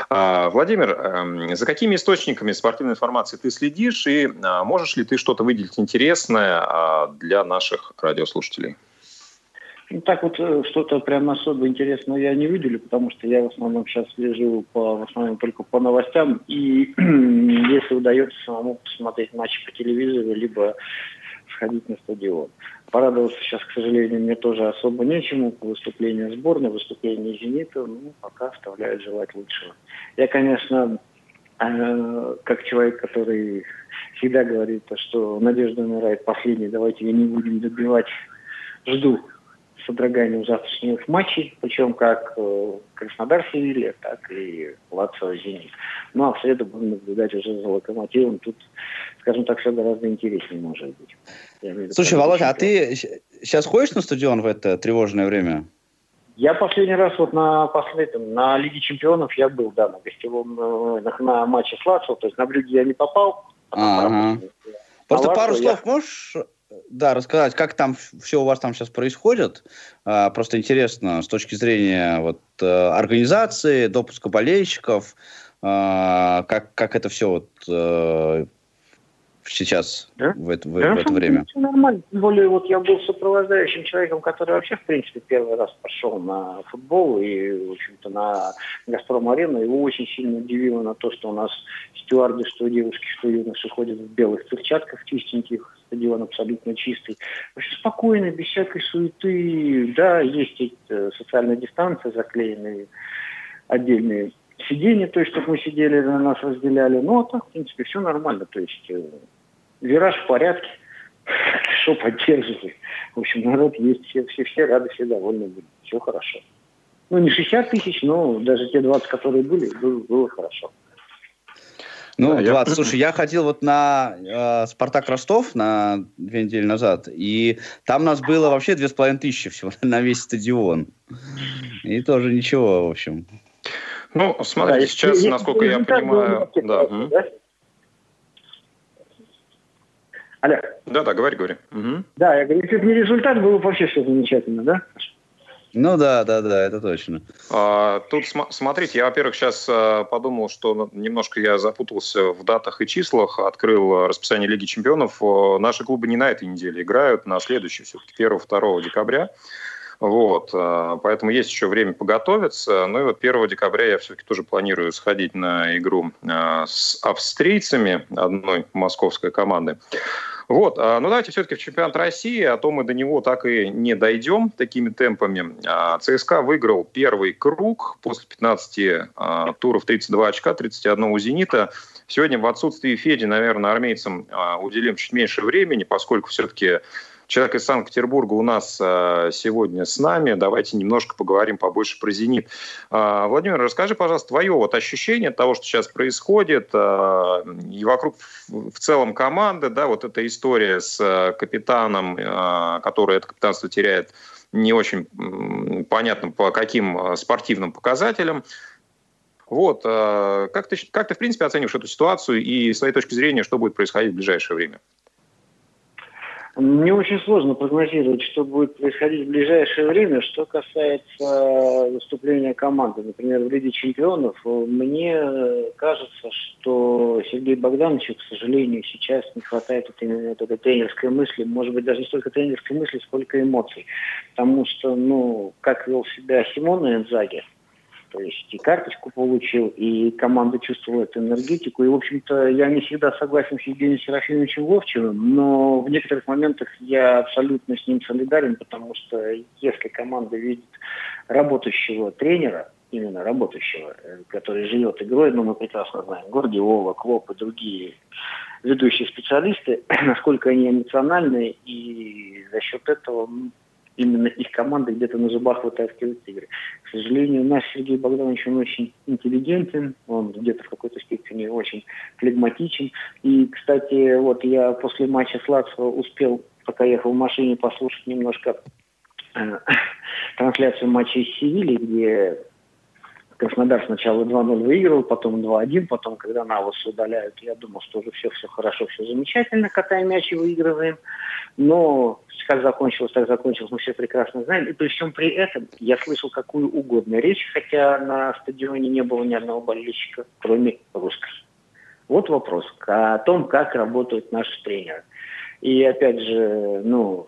[SPEAKER 2] А, Владимир, эм, за какими источниками спортивной информации ты следишь, и можешь ли ты что-то выделить интересное для наших радиослушателей?
[SPEAKER 4] Ну, так вот, э, что-то прям особо интересного я не выделю, потому что я в основном сейчас слежу по, в основном только по новостям. И если удается самому посмотреть матчи по телевизору, либо сходить на стадион. Порадоваться сейчас, к сожалению, мне тоже особо нечему. По выступлению сборной, выступлению «Зенита», ну, пока оставляют желать лучшего. Я, конечно, э, как человек, который всегда говорит, что надежда умирает последней, давайте ее не будем добивать, жду содроганием завтрашних матчей, причем как э, Краснодар Севилья, так и Лацио Зенит. Ну а в среду будем наблюдать уже за локомотивом. Тут, скажем так, все гораздо интереснее может быть.
[SPEAKER 3] Слушай, Володя, а ты сейчас ходишь на стадион в это тревожное время?
[SPEAKER 4] Я последний раз вот на последнем, на Лиге Чемпионов я был, да, на гостевом, э, на, на матче с Лацио, то есть на Брюге я не попал.
[SPEAKER 3] А, ага. Просто а пару слов я... можешь да, рассказать, как там все у вас там сейчас происходит. А, просто интересно с точки зрения вот, э, организации, допуска болельщиков, а, как, как это все вот, э, сейчас, да? в это, в, да, в это время?
[SPEAKER 4] Все нормально. Тем более, вот я был сопровождающим человеком, который вообще, в принципе, первый раз пошел на футбол и, в общем-то, на «Газпром-арену». Его очень сильно удивило на то, что у нас стюарды, что девушки, что юноши ходят в белых перчатках чистеньких, стадион абсолютно чистый. Вообще спокойно, без всякой суеты. Да, есть эти социальная дистанция, заклеенные отдельные сиденья, то есть, чтобы мы сидели, на нас разделяли. Ну, а так, в принципе, все нормально. То есть, э, вираж в порядке, что поддерживает. В общем, народ есть, все, все, все рады, все довольны были. Все хорошо. Ну, не 60 тысяч, но даже те 20, которые были, было, было хорошо.
[SPEAKER 3] Ну, да, 20. Я... Слушай, я ходил вот на э, Спартак Ростов на две недели назад, и там нас было вообще две с половиной тысячи всего на весь стадион. И тоже ничего, в общем.
[SPEAKER 2] Ну, смотрите, да, сейчас, насколько я понимаю... Да. да? Алло. Да, да, говори, говори. Угу.
[SPEAKER 4] Да, я говорю, если бы не результат, было бы вообще все замечательно, да?
[SPEAKER 3] Ну да, да, да, это точно.
[SPEAKER 2] А, тут см- смотрите, я, во-первых, сейчас а, подумал, что немножко я запутался в датах и числах, открыл расписание Лиги Чемпионов. Наши клубы не на этой неделе играют, на следующей, все-таки 1-2 декабря. Вот, а, поэтому есть еще время подготовиться. Ну и вот 1 декабря я все-таки тоже планирую сходить на игру а, с австрийцами одной московской команды. Вот, а, ну давайте все-таки в чемпионат России, а то мы до него так и не дойдем такими темпами. ЦСКА выиграл первый круг после 15 туров 32 очка, 31 у «Зенита». Сегодня в отсутствии Феди, наверное, армейцам уделим чуть меньше времени, поскольку все-таки Человек из Санкт-Петербурга у нас э, сегодня с нами. Давайте немножко поговорим побольше про «Зенит». Э, Владимир, расскажи, пожалуйста, твое вот ощущение того, что сейчас происходит, э, и вокруг в целом команды, да, вот эта история с капитаном, который это капитанство теряет не очень понятно по каким спортивным показателям. Вот, как ты, как ты, в принципе, оцениваешь эту ситуацию и с твоей точки зрения, что будет происходить в ближайшее время?
[SPEAKER 4] Мне очень сложно прогнозировать, что будет происходить в ближайшее время. Что касается выступления команды, например, в Лиге чемпионов, мне кажется, что Сергею Богдановичу, к сожалению, сейчас не хватает вот именно этой тренерской мысли, может быть, даже не столько тренерской мысли, сколько эмоций. Потому что, ну, как вел себя Симон Энзаги, то есть и карточку получил, и команда чувствовала эту энергетику. И, в общем-то, я не всегда согласен с Евгением Серафимовичем Вовчевым, но в некоторых моментах я абсолютно с ним солидарен, потому что если команда видит работающего тренера, именно работающего, э, который живет игрой, но мы прекрасно знаем, Гордиова, Клоп и другие ведущие специалисты, насколько они эмоциональны, и за счет этого именно их команда где-то на зубах вытаскивает игры. К сожалению, наш Сергей Богданович, он очень интеллигентен, он где-то в какой-то степени очень флегматичен. И, кстати, вот я после матча с Лацио успел, пока ехал в машине, послушать немножко э, трансляцию матча из Севили, где Краснодар сначала 2-0 выиграл, потом 2-1, потом, когда Навас удаляют, я думал, что уже все, все хорошо, все замечательно, катаем мяч и выигрываем. Но как закончилось, так закончилось, мы все прекрасно знаем. И при всем при этом я слышал какую угодно речь, хотя на стадионе не было ни одного болельщика, кроме русской. Вот вопрос о том, как работают наши тренеры. И опять же, ну,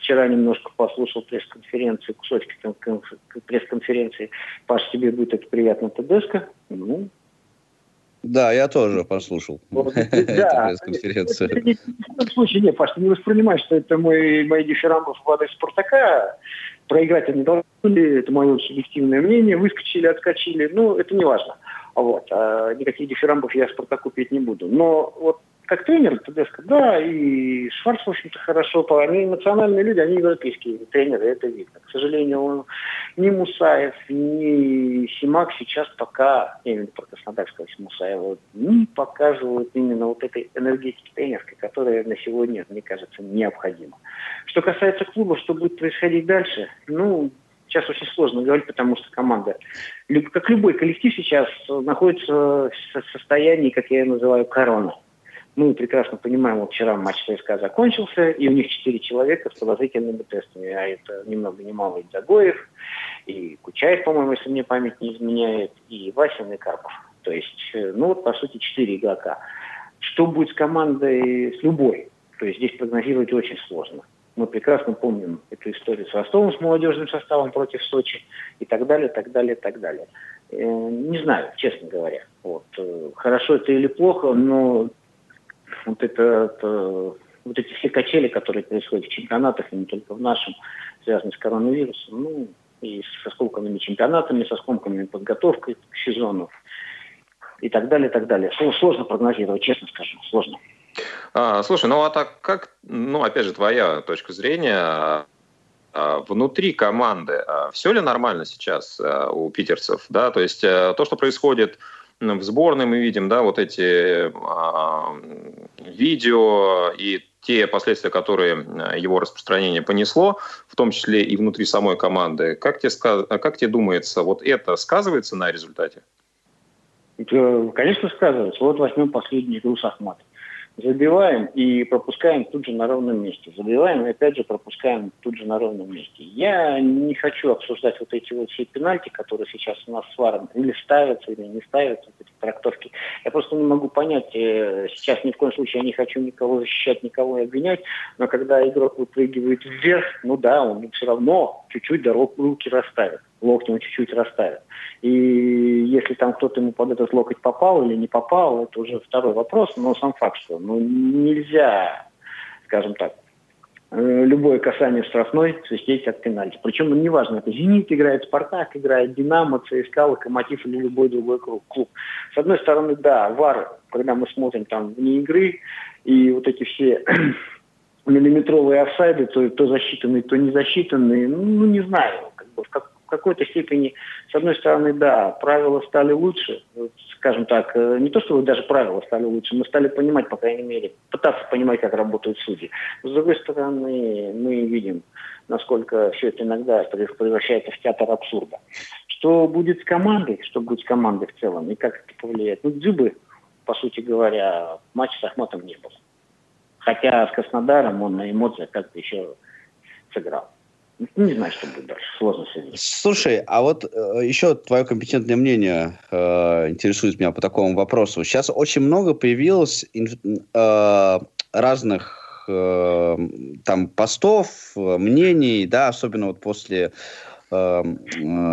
[SPEAKER 4] вчера немножко послушал пресс-конференции, кусочки пресс-конференции. Паш, тебе будет это приятно, ТДСК. Ну,
[SPEAKER 3] да, я тоже послушал
[SPEAKER 4] вот, да, пресс-конференцию. В любом случае, нет, Паш, ты не воспринимаешь, что это мой, мои дифирамбы в адрес Спартака. Проиграть они должны это мое субъективное мнение. Выскочили, отскочили, ну, это не важно. Вот. А никаких дифирамбов я Спартаку петь не буду. Но вот как тренер ТДСК, да, и Шварц, в общем-то, хорошо. Они эмоциональные люди, они европейские тренеры, это видно. К сожалению, он, ни Мусаев, ни Симак сейчас пока, я виду про Краснодар, сказать, не показывают именно вот этой энергетики тренерской, которая на сегодня, мне кажется, необходима. Что касается клуба, что будет происходить дальше, ну, сейчас очень сложно говорить, потому что команда, как любой коллектив сейчас, находится в состоянии, как я ее называю, корона мы прекрасно понимаем, вот вчера матч ЦСКА закончился, и у них четыре человека с положительными тестами, а это ни много ни мало и Загоев, и Кучаев, по-моему, если мне память не изменяет, и Васин, и Карпов. То есть, э, ну вот, по сути, четыре игрока. Что будет с командой, с любой? То есть здесь прогнозировать очень сложно. Мы прекрасно помним эту историю с Ростовом, с молодежным составом против Сочи и так далее, так далее, так далее. Э, не знаю, честно говоря. Вот. Э, хорошо это или плохо, но вот это, это вот эти все качели, которые происходят в чемпионатах, и не только в нашем, связанные с коронавирусом, ну, и со сколькими чемпионатами, со сколькими подготовкой к сезону и так далее, и так далее. Сложно прогнозировать, честно скажу, сложно.
[SPEAKER 2] А, слушай, ну а так как, ну опять же, твоя точка зрения, а, внутри команды, а, все ли нормально сейчас а, у питерцев, да, то есть то, что происходит в сборной мы видим, да, вот эти а, видео и те последствия, которые его распространение понесло, в том числе и внутри самой команды. Как тебе, как тебе думается, вот это сказывается на результате?
[SPEAKER 4] Конечно, сказывается. Вот возьмем последний игру с Ахматом. Забиваем и пропускаем тут же на ровном месте. Забиваем и опять же пропускаем тут же на ровном месте. Я не хочу обсуждать вот эти вот все пенальти, которые сейчас у нас с или ставятся, или не ставятся, эти трактовки. Я просто не могу понять, э, сейчас ни в коем случае я не хочу никого защищать, никого обвинять, но когда игрок выпрыгивает вверх, ну да, он все равно чуть-чуть дорог руки расставит локти он чуть-чуть расставит. И если там кто-то ему под этот локоть попал или не попал, это уже второй вопрос, но сам факт, что ну, нельзя, скажем так, э, любое касание в штрафной свистеть от пенальти. Причем неважно, это «Зенит» играет, «Спартак» играет, «Динамо», «ЦСКА», «Локомотив» или любой другой клуб. С одной стороны, да, ВАР, когда мы смотрим там вне игры, и вот эти все миллиметровые офсайды, то, то засчитанные, то не засчитанные, ну, не знаю, как бы, в, как, в какой-то степени, с одной стороны, да, правила стали лучше, скажем так, э, не то, что даже правила стали лучше, мы стали понимать, по крайней мере, пытаться понимать, как работают судьи. с другой стороны, мы видим, насколько все это иногда превращается в театр абсурда. Что будет с командой, что будет с командой в целом, и как это повлияет? Ну, Дзюбы, по сути говоря, матча с Ахматом не было. Хотя с Краснодаром он на эмоциях как-то еще сыграл. Не знаю, что будет дальше. Сложно судить.
[SPEAKER 3] Слушай, а вот э, еще твое компетентное мнение э, интересует меня по такому вопросу. Сейчас очень много появилось э, разных э, там постов, э, мнений, да, особенно вот после э,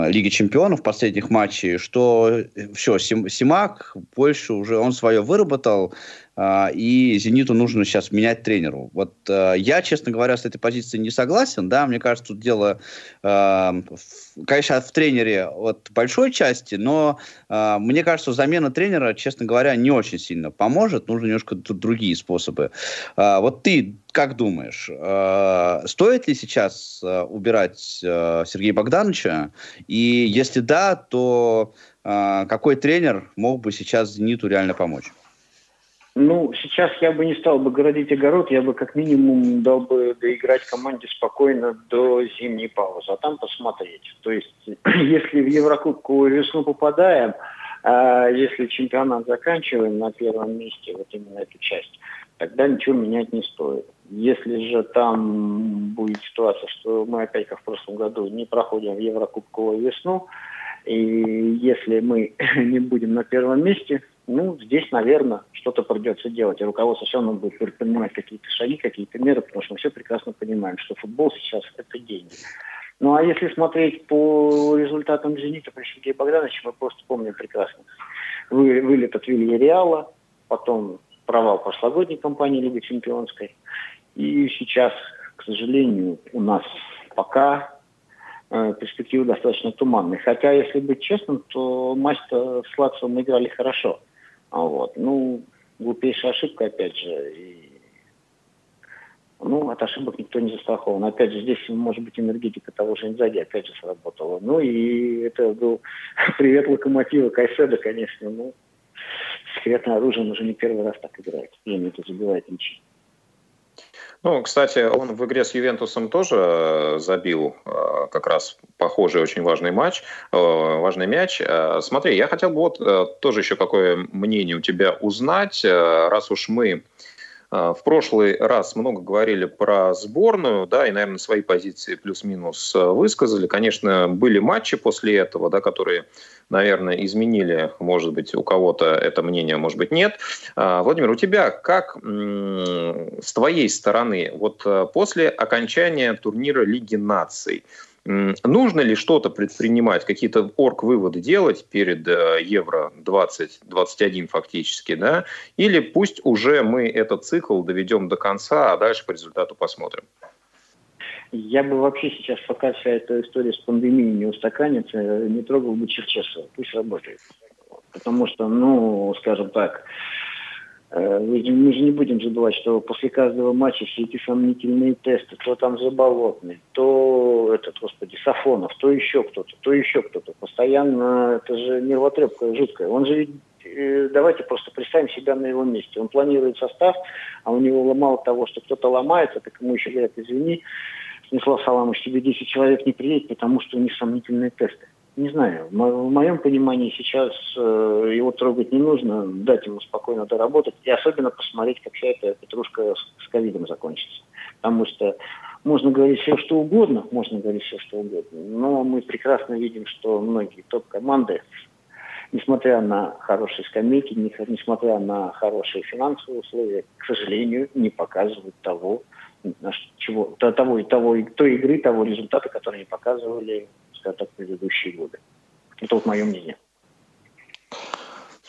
[SPEAKER 3] Лиги Чемпионов последних матчей, что все, Сим, Симак больше уже он свое выработал, и «Зениту» нужно сейчас менять тренеру. Вот а, я, честно говоря, с этой позицией не согласен, да, мне кажется, тут дело, конечно, в тренере от большой части, но мне кажется, замена тренера, честно говоря, не очень сильно поможет, нужно немножко другие способы. Вот ты как думаешь, стоит ли сейчас убирать Сергея Богдановича, и если да, то какой тренер мог бы сейчас «Зениту» реально помочь?
[SPEAKER 4] Ну, сейчас я бы не стал бы городить огород, я бы как минимум дал бы доиграть команде спокойно до зимней паузы, а там посмотреть. То есть, если в Еврокубковую весну попадаем, а если чемпионат заканчиваем на первом месте, вот именно эту часть, тогда ничего менять не стоит. Если же там будет ситуация, что мы опять, как в прошлом году, не проходим в Еврокубковую весну, и если мы не будем на первом месте, ну, здесь, наверное, что-то придется делать. И руководство все равно будет предпринимать какие-то шаги, какие-то меры, потому что мы все прекрасно понимаем, что футбол сейчас – это деньги. Ну, а если смотреть по результатам «Зенита» при Сергее Богдановиче, мы просто помним прекрасно. Вы, вылет от Реала, потом провал прошлогодней кампании Лиги Чемпионской. И сейчас, к сожалению, у нас пока э, перспективы достаточно туманные. Хотя, если быть честным, то матч-то с Лацио играли хорошо – вот. Ну, глупейшая ошибка, опять же. И, ну, от ошибок никто не застрахован. Опять же, здесь, может быть, энергетика того же Инзаги опять же сработала. Ну, и это был привет локомотива Кайседа, конечно. Ну, секретное оружие, он уже не первый раз так играет. Зенит забивает ничьи.
[SPEAKER 2] Ну, кстати, он в игре с Ювентусом тоже э, забил э, как раз похожий очень важный матч, э, важный мяч. Смотри, я хотел бы вот тоже еще какое мнение у тебя узнать, раз уж мы в прошлый раз много говорили про сборную, да, и, наверное, свои позиции плюс-минус высказали. Конечно, были матчи после этого, да, которые наверное, изменили, может быть, у кого-то это мнение, может быть, нет. А, Владимир, у тебя как с твоей стороны, вот э, после окончания турнира Лиги наций, Нужно ли что-то предпринимать, какие-то орг-выводы делать перед э, Евро 2021 фактически, да? Или пусть уже мы этот цикл доведем до конца, а дальше по результату посмотрим?
[SPEAKER 4] Я бы вообще сейчас, пока вся эта история с пандемией не устаканится, не трогал бы Черчесова. Пусть работает. Потому что, ну, скажем так, э, мы же не будем забывать, что после каждого матча все эти сомнительные тесты, то там Заболотный, то этот, господи, Сафонов, то еще кто-то, то еще кто-то. Постоянно, это же нервотрепка жуткая. Он же э, давайте просто представим себя на его месте. Он планирует состав, а у него мало того, что кто-то ломается, так ему еще говорят, извини, Станислав Саламович, тебе 10 человек не приедет, потому что у них сомнительные тесты. Не знаю, в моем понимании сейчас э, его трогать не нужно, дать ему спокойно доработать и особенно посмотреть, как вся эта петрушка с ковидом закончится. Потому что можно говорить все, что угодно, можно говорить все, что угодно, но мы прекрасно видим, что многие топ-команды, несмотря на хорошие скамейки, несмотря на хорошие финансовые условия, к сожалению, не показывают того, чего, того и того, и той игры, того результата, который они показывали, скажем так, предыдущие годы. Это вот мое мнение.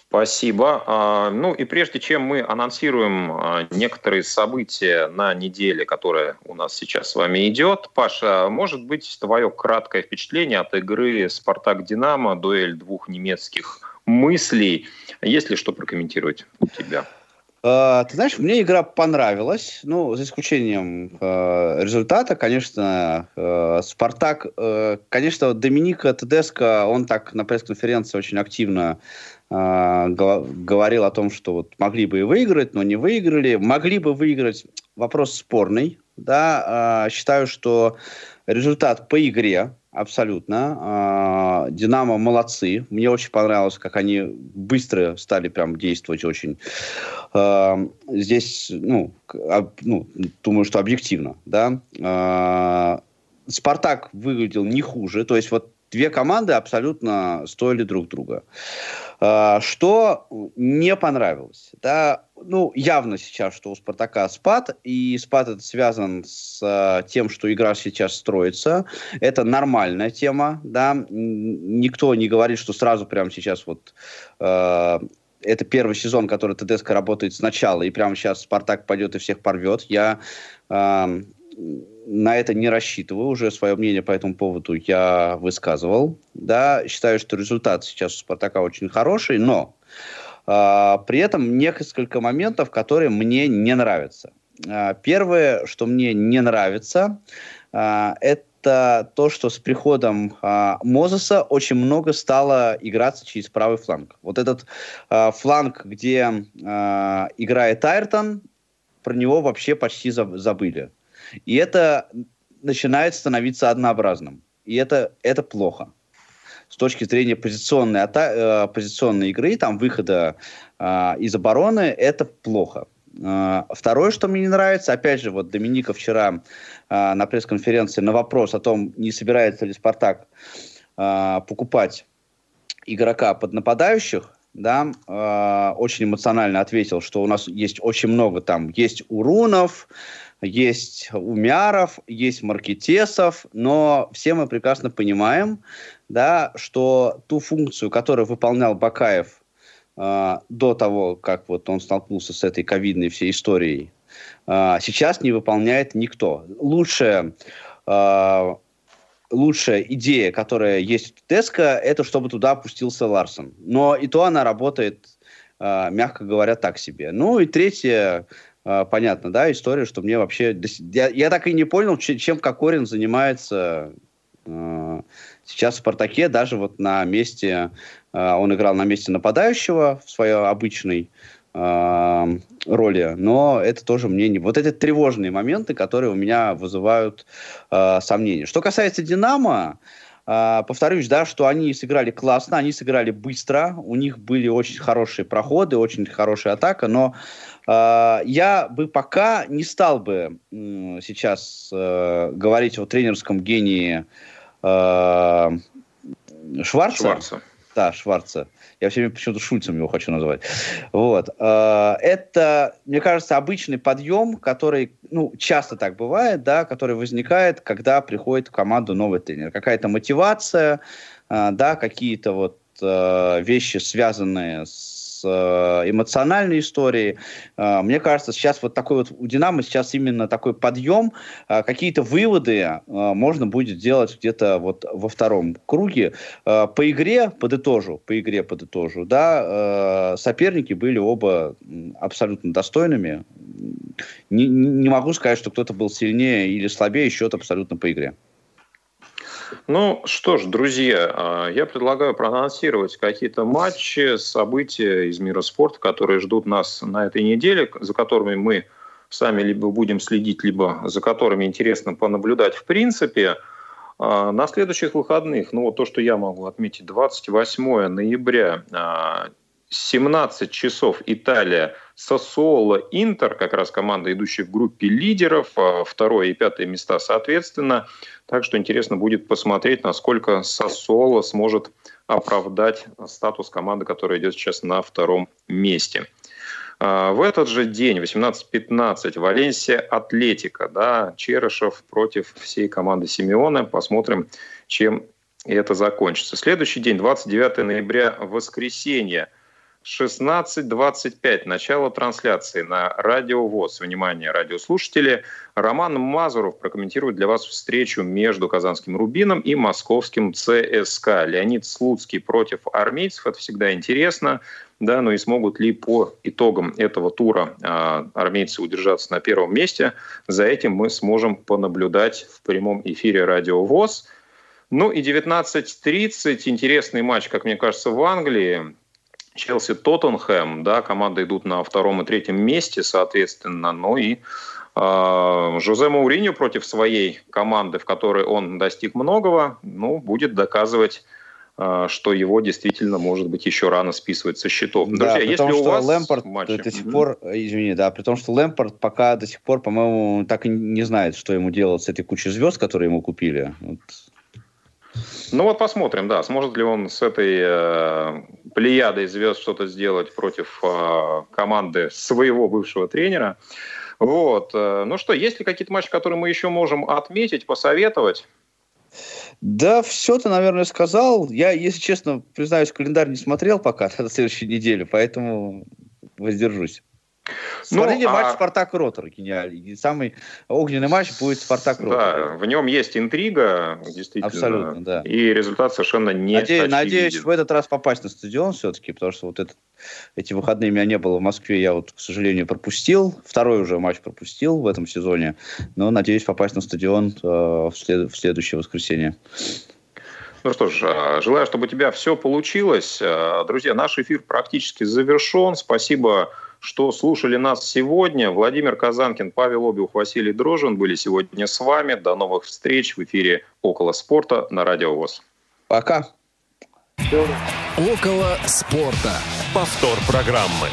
[SPEAKER 2] Спасибо. А, ну и прежде чем мы анонсируем а, некоторые события на неделе, которая у нас сейчас с вами идет, Паша, может быть, твое краткое впечатление от игры «Спартак-Динамо», дуэль двух немецких мыслей. Есть ли что прокомментировать у тебя?
[SPEAKER 3] Uh, ты знаешь, мне игра понравилась, ну, за исключением uh, результата, конечно, uh, Спартак, конечно, Доминика Тедеско, он так на пресс-конференции очень активно говорил о том, что вот могли бы и выиграть, но не выиграли, могли бы выиграть, вопрос спорный, да, считаю, что результат по игре, Абсолютно. А, Динамо молодцы. Мне очень понравилось, как они быстро стали прям действовать очень. А, здесь, ну, ну думаю, что объективно, да. А, Спартак выглядел не хуже. То есть вот две команды абсолютно стоили друг друга. Что не понравилось? Да, ну, явно сейчас, что у «Спартака» спад, и спад это связан с а, тем, что игра сейчас строится. Это нормальная тема, да. Никто не говорит, что сразу прямо сейчас вот э, это первый сезон, который ТДСК работает сначала, и прямо сейчас Спартак пойдет и всех порвет. Я э, на это не рассчитываю, уже свое мнение по этому поводу я высказывал. Да, считаю, что результат сейчас у Спартака очень хороший, но э, при этом несколько моментов, которые мне не нравятся. Э, первое, что мне не нравится, э, это то, что с приходом а, Мозеса очень много стало играться через правый фланг. Вот этот а, фланг, где а, играет Айртон, про него вообще почти забыли. И это начинает становиться однообразным. И это, это плохо. С точки зрения позиционной, ата- э, позиционной игры, там выхода э, из обороны, это плохо. А, второе, что мне не нравится, опять же, вот Доминика вчера э, на пресс-конференции на вопрос о том, не собирается ли Спартак э, покупать игрока под нападающих, да, э, очень эмоционально ответил, что у нас есть очень много там, есть Урунов, есть Умяров, есть Маркетесов, но все мы прекрасно понимаем, да, что ту функцию, которую выполнял Бакаев э, до того, как вот он столкнулся с этой ковидной всей историей, э, сейчас не выполняет никто. Лучшая, э, лучшая идея, которая есть в Теска, это чтобы туда опустился Ларсон. Но и то она работает, э, мягко говоря, так себе. Ну и третье, понятно, да, история, что мне вообще... Я, я так и не понял, чем Кокорин занимается э, сейчас в «Спартаке», даже вот на месте а, он играл на месте нападающего в своей обычной э, роли, но это тоже мне не... Вот эти тревожные моменты, которые у меня вызывают э, сомнения. Что касается «Динамо», э, повторюсь, да, что они сыграли классно, они сыграли быстро, у них были очень хорошие проходы, очень хорошая атака, но э, я бы пока не стал бы сейчас э, говорить о тренерском гении э, Шварца. Шварца да, Шварца. Я все время почему-то Шульцем его хочу назвать. Вот. Э, это, мне кажется, обычный подъем, который, ну, часто так бывает, да, который возникает, когда приходит в команду новый тренер. Какая-то мотивация, да, какие-то вот вещи, связанные с эмоциональной историей. Э, мне кажется, сейчас вот такой вот у Динамо сейчас именно такой подъем, э, какие-то выводы можно будет делать где-то вот во втором круге. По игре подытожу, по игре подытожу, да, соперники были оба абсолютно достойными. Не, не могу сказать, что кто-то был сильнее или слабее, счет абсолютно по игре.
[SPEAKER 2] Ну что ж, друзья, а, я предлагаю проанонсировать какие-то матчи, события из мира спорта, которые ждут нас на этой неделе, за которыми мы сами либо будем следить, либо за которыми интересно понаблюдать в принципе. А, на следующих выходных, ну вот то, что я могу отметить, 28 ноября 17 часов Италия, Сосуоло, Интер, как раз команда, идущая в группе лидеров, а, второе и пятое места соответственно. Так что интересно будет посмотреть, насколько Сосуоло сможет оправдать статус команды, которая идет сейчас на втором месте. А, в этот же день, 18.15, Валенсия Атлетика, да, Черышев против всей команды Симеона. Посмотрим, чем это закончится. Следующий день, 29 ноября, воскресенье – 16.25. Начало трансляции на Радио ВОЗ. Внимание, радиослушатели. Роман Мазуров прокомментирует для вас встречу между казанским «Рубином» и московским ЦСКА. Леонид Слуцкий против армейцев. Это всегда интересно. Да, но и смогут ли по итогам этого тура а, армейцы удержаться на первом месте, за этим мы сможем понаблюдать в прямом эфире Радио ВОЗ. Ну и 19.30, интересный матч, как мне кажется, в Англии. Челси Тоттенхэм, да, команды идут на втором и третьем месте, соответственно, ну и э, Жозе Мауриньо против своей команды, в которой он достиг многого, ну, будет доказывать э, что его действительно, может быть, еще рано списывать со счетов.
[SPEAKER 3] Да, Друзья, если у вас Лэмпорт матчи... до сих пор, извини, да, при том, что Лэмпорт пока до сих пор, по-моему, так и не знает, что ему делать с этой кучей звезд, которые ему купили. Вот
[SPEAKER 2] ну вот посмотрим, да, сможет ли он с этой э, плеядой звезд что-то сделать против э, команды своего бывшего тренера. Вот. Э, ну что, есть ли какие-то матчи, которые мы еще можем отметить, посоветовать?
[SPEAKER 3] Да, все ты, наверное, сказал. Я, если честно, признаюсь, календарь не смотрел пока на следующей неделе, поэтому воздержусь. Смотрите ну, матч а... Спартак Ротор гениальный. Самый огненный матч будет Спартак Ротор.
[SPEAKER 2] Да, в нем есть интрига, действительно. Абсолютно, да. И результат совершенно не
[SPEAKER 3] Надеюсь, надеюсь в этот раз попасть на стадион все-таки, потому что вот этот, эти выходные меня не было в Москве, я вот, к сожалению, пропустил. Второй уже матч пропустил в этом сезоне, но надеюсь попасть на стадион э, в, след... в следующее воскресенье.
[SPEAKER 2] Ну что ж, э, желаю, чтобы у тебя все получилось. Э, друзья, наш эфир практически завершен. Спасибо что слушали нас сегодня. Владимир Казанкин, Павел Обиух, Василий Дрожин были сегодня с вами. До новых встреч в эфире «Около спорта» на Радио ВОЗ.
[SPEAKER 3] Пока.
[SPEAKER 1] «Около спорта». Повтор программы.